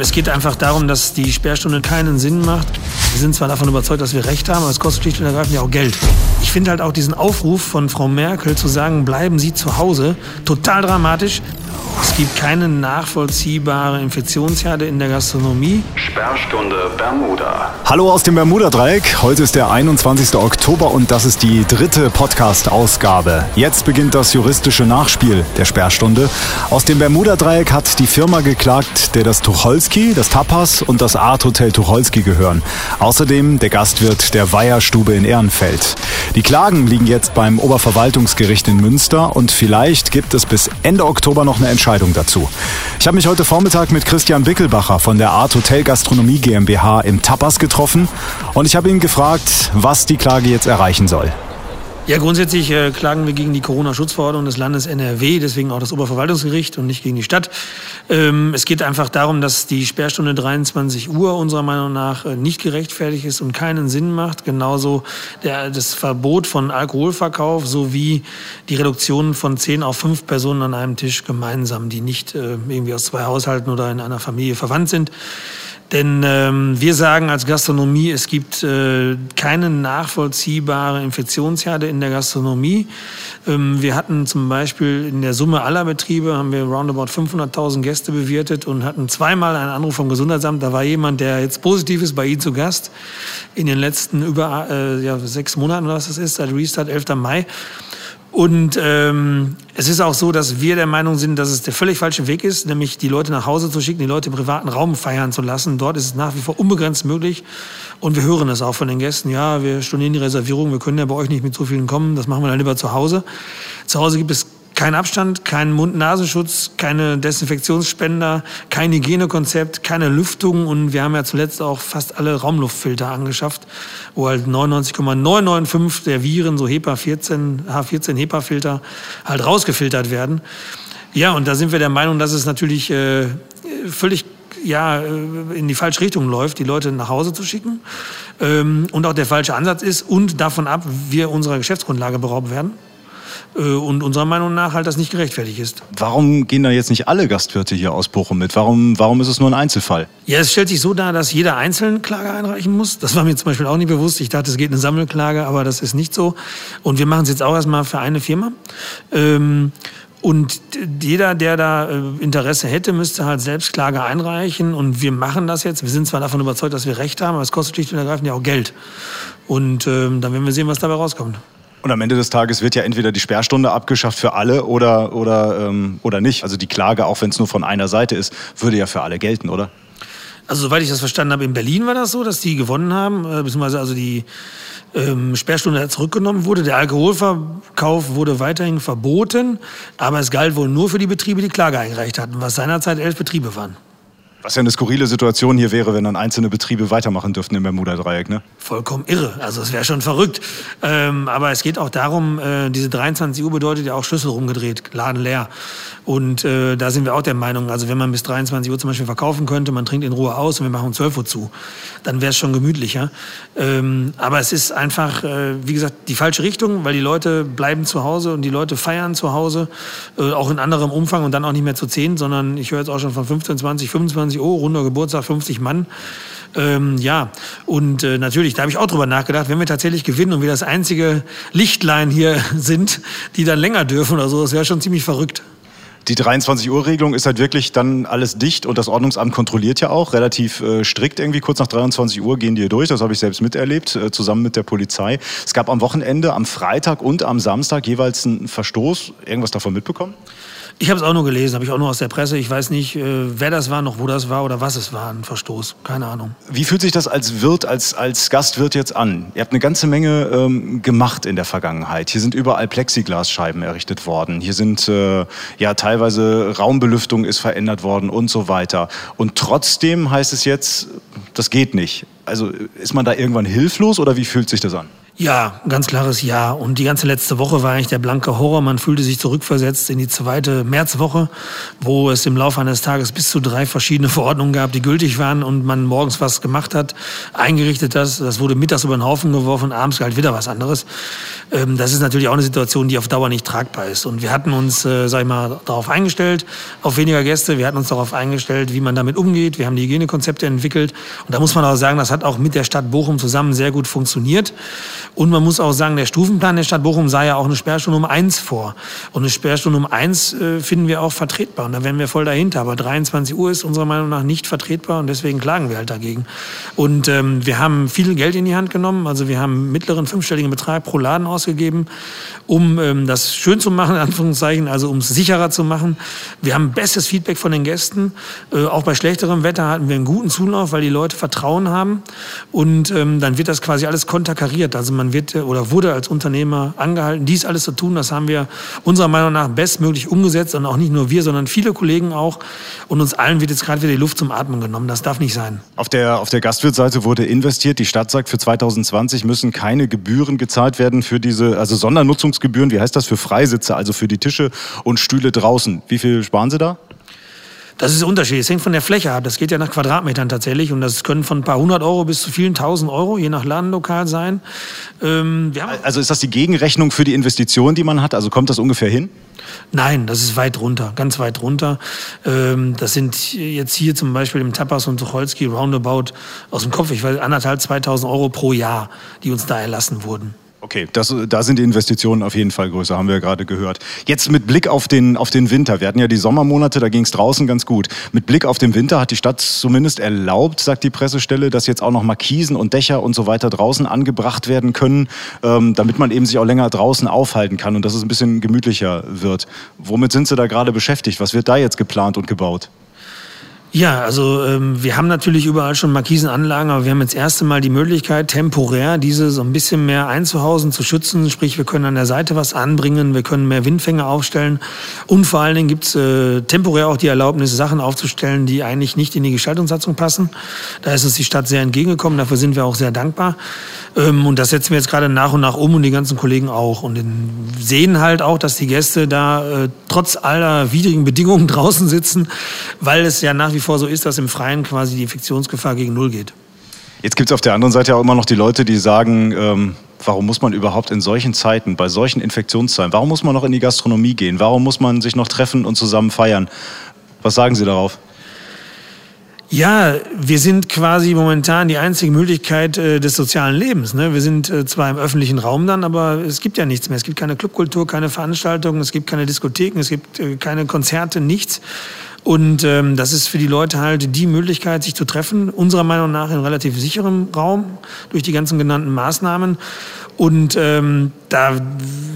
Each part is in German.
Es geht einfach darum, dass die Sperrstunde keinen Sinn macht. Wir sind zwar davon überzeugt, dass wir Recht haben, aber es kostet schlicht und ergreifend ja auch Geld. Ich finde halt auch diesen Aufruf von Frau Merkel zu sagen, bleiben Sie zu Hause, total dramatisch. Es gibt keine nachvollziehbare Infektionsherde in der Gastronomie. Sperrstunde Bermuda. Hallo aus dem Bermuda-Dreieck. Heute ist der 21. Oktober und das ist die dritte Podcast-Ausgabe. Jetzt beginnt das juristische Nachspiel der Sperrstunde. Aus dem Bermuda-Dreieck hat die Firma geklagt, der das Tucholsky, das Tapas und das Art Hotel Tucholsky gehören. Außerdem der Gastwirt der Weiherstube in Ehrenfeld. Die Klagen liegen jetzt beim Oberverwaltungsgericht in Münster und vielleicht gibt es bis Ende Oktober noch eine Entscheidung dazu. Ich habe mich heute Vormittag mit Christian Wickelbacher von der Art Hotel Gastronomie GmbH im Tapas getroffen und ich habe ihn gefragt, was die Klage jetzt erreichen soll. Ja, grundsätzlich äh, klagen wir gegen die Corona-Schutzverordnung des Landes NRW, deswegen auch das Oberverwaltungsgericht und nicht gegen die Stadt. Ähm, es geht einfach darum, dass die Sperrstunde 23 Uhr unserer Meinung nach äh, nicht gerechtfertigt ist und keinen Sinn macht. Genauso der, das Verbot von Alkoholverkauf sowie die Reduktion von 10 auf 5 Personen an einem Tisch gemeinsam, die nicht äh, irgendwie aus zwei Haushalten oder in einer Familie verwandt sind. Denn ähm, wir sagen als Gastronomie, es gibt äh, keine nachvollziehbare Infektionsherde in der Gastronomie. Ähm, wir hatten zum Beispiel in der Summe aller Betriebe, haben wir roundabout 500.000 Gäste bewirtet und hatten zweimal einen Anruf vom Gesundheitsamt. Da war jemand, der jetzt positiv ist, bei Ihnen zu Gast. In den letzten über äh, ja, sechs Monaten, was das ist, seit Restart 11. Mai. Und ähm, es ist auch so, dass wir der Meinung sind, dass es der völlig falsche Weg ist, nämlich die Leute nach Hause zu schicken, die Leute im privaten Raum feiern zu lassen. Dort ist es nach wie vor unbegrenzt möglich. Und wir hören es auch von den Gästen. Ja, wir stornieren die Reservierung, wir können ja bei euch nicht mit so vielen kommen, das machen wir dann lieber zu Hause. Zu Hause gibt es kein Abstand, kein Mund-Nasenschutz, keine Desinfektionsspender, kein Hygienekonzept, keine Lüftung und wir haben ja zuletzt auch fast alle Raumluftfilter angeschafft, wo halt 99,995 der Viren, so HEPA 14, H14 HEPA-Filter, halt rausgefiltert werden. Ja, und da sind wir der Meinung, dass es natürlich äh, völlig ja, äh, in die falsche Richtung läuft, die Leute nach Hause zu schicken. Ähm, und auch der falsche Ansatz ist und davon ab, wir unserer Geschäftsgrundlage beraubt werden. Äh, und unserer Meinung nach halt das nicht gerechtfertigt ist. Warum gehen da jetzt nicht alle Gastwirte hier aus Bochum mit? Warum, warum ist es nur ein Einzelfall? Ja, es stellt sich so dar, dass jeder einzeln Klage einreichen muss. Das war mir zum Beispiel auch nicht bewusst. Ich dachte, es geht eine Sammelklage, aber das ist nicht so. Und wir machen es jetzt auch erstmal für eine Firma. Ähm, und jeder, der da äh, Interesse hätte, müsste halt selbst Klage einreichen. Und wir machen das jetzt. Wir sind zwar davon überzeugt, dass wir Recht haben, aber es kostet schlicht und ergreifend ja auch Geld. Und ähm, dann werden wir sehen, was dabei rauskommt. Und am Ende des Tages wird ja entweder die Sperrstunde abgeschafft für alle oder, oder, ähm, oder nicht. Also die Klage, auch wenn es nur von einer Seite ist, würde ja für alle gelten, oder? Also soweit ich das verstanden habe, in Berlin war das so, dass die gewonnen haben, äh, beziehungsweise also die ähm, Sperrstunde zurückgenommen wurde. Der Alkoholverkauf wurde weiterhin verboten, aber es galt wohl nur für die Betriebe, die Klage eingereicht hatten, was seinerzeit elf Betriebe waren. Was ja eine skurrile Situation hier wäre, wenn dann einzelne Betriebe weitermachen dürften im Bermuda-Dreieck, ne? Vollkommen irre. Also es wäre schon verrückt. Ähm, aber es geht auch darum, äh, diese 23 Uhr bedeutet ja auch Schlüssel rumgedreht, Laden leer. Und äh, da sind wir auch der Meinung, also wenn man bis 23 Uhr zum Beispiel verkaufen könnte, man trinkt in Ruhe aus und wir machen um 12 Uhr zu, dann wäre es schon gemütlicher. Ähm, aber es ist einfach, äh, wie gesagt, die falsche Richtung, weil die Leute bleiben zu Hause und die Leute feiern zu Hause, äh, auch in anderem Umfang und dann auch nicht mehr zu 10, sondern ich höre jetzt auch schon von 15, 20, 25 20 Euro, runder Geburtstag, 50 Mann. Ähm, ja, und äh, natürlich, da habe ich auch drüber nachgedacht, wenn wir tatsächlich gewinnen und wir das einzige Lichtlein hier sind, die dann länger dürfen oder so, das wäre schon ziemlich verrückt. Die 23-Uhr-Regelung ist halt wirklich dann alles dicht und das Ordnungsamt kontrolliert ja auch relativ äh, strikt irgendwie. Kurz nach 23 Uhr gehen die hier durch, das habe ich selbst miterlebt, äh, zusammen mit der Polizei. Es gab am Wochenende, am Freitag und am Samstag jeweils einen Verstoß. Irgendwas davon mitbekommen? Ich habe es auch nur gelesen, habe ich auch nur aus der Presse. Ich weiß nicht, äh, wer das war, noch wo das war oder was es war, ein Verstoß. Keine Ahnung. Wie fühlt sich das als Wirt, als, als Gastwirt jetzt an? Ihr habt eine ganze Menge ähm, gemacht in der Vergangenheit. Hier sind überall Plexiglasscheiben errichtet worden. Hier sind äh, ja teilweise Raumbelüftung ist verändert worden und so weiter. Und trotzdem heißt es jetzt, das geht nicht. Also ist man da irgendwann hilflos oder wie fühlt sich das an? Ja, ganz klares Ja. Und die ganze letzte Woche war eigentlich der blanke Horror. Man fühlte sich zurückversetzt in die zweite Märzwoche, wo es im Laufe eines Tages bis zu drei verschiedene Verordnungen gab, die gültig waren und man morgens was gemacht hat, eingerichtet hat. Das wurde mittags über den Haufen geworfen, abends halt wieder was anderes. Ähm, das ist natürlich auch eine Situation, die auf Dauer nicht tragbar ist. Und wir hatten uns, äh, sag ich mal, darauf eingestellt, auf weniger Gäste. Wir hatten uns darauf eingestellt, wie man damit umgeht. Wir haben die Hygienekonzepte entwickelt. Und da muss man auch sagen, das hat auch mit der Stadt Bochum zusammen sehr gut funktioniert. Und man muss auch sagen, der Stufenplan der Stadt Bochum sah ja auch eine Sperrstunde um eins vor. Und eine Sperrstunde um eins äh, finden wir auch vertretbar. Und da wären wir voll dahinter. Aber 23 Uhr ist unserer Meinung nach nicht vertretbar und deswegen klagen wir halt dagegen. Und ähm, wir haben viel Geld in die Hand genommen. Also wir haben mittleren fünfstelligen Betrag pro Laden ausgegeben, um ähm, das schön zu machen, in Anführungszeichen, also um es sicherer zu machen. Wir haben bestes Feedback von den Gästen. Äh, auch bei schlechterem Wetter hatten wir einen guten Zulauf, weil die Leute Vertrauen haben. Und ähm, dann wird das quasi alles konterkariert. Also man wird oder wurde als Unternehmer angehalten, dies alles zu tun. Das haben wir unserer Meinung nach bestmöglich umgesetzt und auch nicht nur wir, sondern viele Kollegen auch. Und uns allen wird jetzt gerade wieder die Luft zum Atmen genommen. Das darf nicht sein. Auf der, auf der Gastwirtsseite wurde investiert. Die Stadt sagt, für 2020 müssen keine Gebühren gezahlt werden für diese, also Sondernutzungsgebühren. Wie heißt das für Freisitze, also für die Tische und Stühle draußen? Wie viel sparen Sie da? Das ist unterschiedlich. Es hängt von der Fläche ab. Das geht ja nach Quadratmetern tatsächlich. Und das können von ein paar hundert Euro bis zu vielen tausend Euro, je nach Ladenlokal sein. Ähm, also ist das die Gegenrechnung für die Investition, die man hat? Also kommt das ungefähr hin? Nein, das ist weit runter, ganz weit runter. Ähm, das sind jetzt hier zum Beispiel im Tapas und Tucholsky Roundabout aus dem Kopf, ich weiß, anderthalb, zweitausend Euro pro Jahr, die uns da erlassen wurden. Okay, das, da sind die Investitionen auf jeden Fall größer, haben wir ja gerade gehört. Jetzt mit Blick auf den, auf den Winter. Wir hatten ja die Sommermonate, da ging es draußen ganz gut. Mit Blick auf den Winter hat die Stadt zumindest erlaubt, sagt die Pressestelle, dass jetzt auch noch Markisen und Dächer und so weiter draußen angebracht werden können, ähm, damit man eben sich auch länger draußen aufhalten kann und dass es ein bisschen gemütlicher wird. Womit sind Sie da gerade beschäftigt? Was wird da jetzt geplant und gebaut? Ja, also ähm, wir haben natürlich überall schon Markisenanlagen, aber wir haben jetzt erste Mal die Möglichkeit, temporär diese so ein bisschen mehr einzuhausen, zu schützen. Sprich, wir können an der Seite was anbringen, wir können mehr Windfänge aufstellen und vor allen Dingen gibt's äh, temporär auch die Erlaubnis, Sachen aufzustellen, die eigentlich nicht in die Gestaltungssatzung passen. Da ist uns die Stadt sehr entgegengekommen, dafür sind wir auch sehr dankbar. Ähm, und das setzen wir jetzt gerade nach und nach um und die ganzen Kollegen auch. Und sehen halt auch, dass die Gäste da äh, trotz aller widrigen Bedingungen draußen sitzen, weil es ja nach wie vor so ist, dass im Freien quasi die Infektionsgefahr gegen Null geht. Jetzt gibt es auf der anderen Seite auch immer noch die Leute, die sagen, ähm, warum muss man überhaupt in solchen Zeiten, bei solchen Infektionszahlen, warum muss man noch in die Gastronomie gehen? Warum muss man sich noch treffen und zusammen feiern? Was sagen Sie darauf? Ja, wir sind quasi momentan die einzige Möglichkeit äh, des sozialen Lebens. Ne? Wir sind äh, zwar im öffentlichen Raum dann, aber es gibt ja nichts mehr. Es gibt keine Clubkultur, keine Veranstaltungen, es gibt keine Diskotheken, es gibt äh, keine Konzerte, nichts. Und ähm, das ist für die Leute halt die Möglichkeit, sich zu treffen, unserer Meinung nach in relativ sicherem Raum durch die ganzen genannten Maßnahmen. Und ähm, da,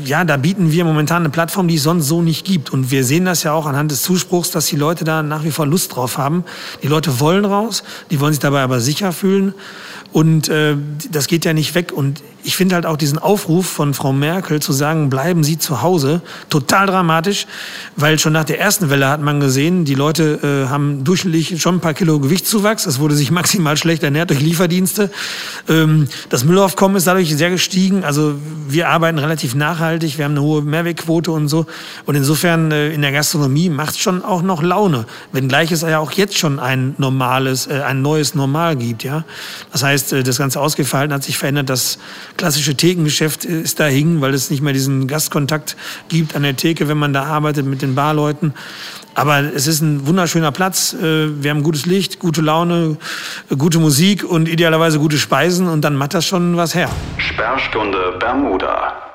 ja, da bieten wir momentan eine Plattform, die es sonst so nicht gibt. Und wir sehen das ja auch anhand des Zuspruchs, dass die Leute da nach wie vor Lust drauf haben. Die Leute wollen raus, die wollen sich dabei aber sicher fühlen. Und äh, das geht ja nicht weg. Und ich finde halt auch diesen Aufruf von Frau Merkel zu sagen, bleiben Sie zu Hause, total dramatisch, weil schon nach der ersten Welle hat man gesehen, die Leute äh, haben durchschnittlich schon ein paar Kilo Gewichtszuwachs. Es wurde sich maximal schlecht ernährt durch Lieferdienste. Ähm, das Müllaufkommen ist dadurch sehr gestiegen. Also wir arbeiten relativ nachhaltig, wir haben eine hohe Mehrwegquote und so. Und insofern äh, in der Gastronomie macht es schon auch noch Laune, wenngleich es ja auch jetzt schon ein normales, äh, ein neues Normal gibt. Ja, das heißt, äh, das ganze Ausgefallen hat sich verändert. Das klassische Thekengeschäft ist dahin, weil es nicht mehr diesen Gastkontakt gibt an der Theke, wenn man da arbeitet mit den Barleuten. Aber es ist ein wunderschöner Platz. Äh, wir haben gutes Licht, gute Laune, gute Musik und idealerweise gute Speisen und dann macht das schon was her. Sperrstunde Bermuda.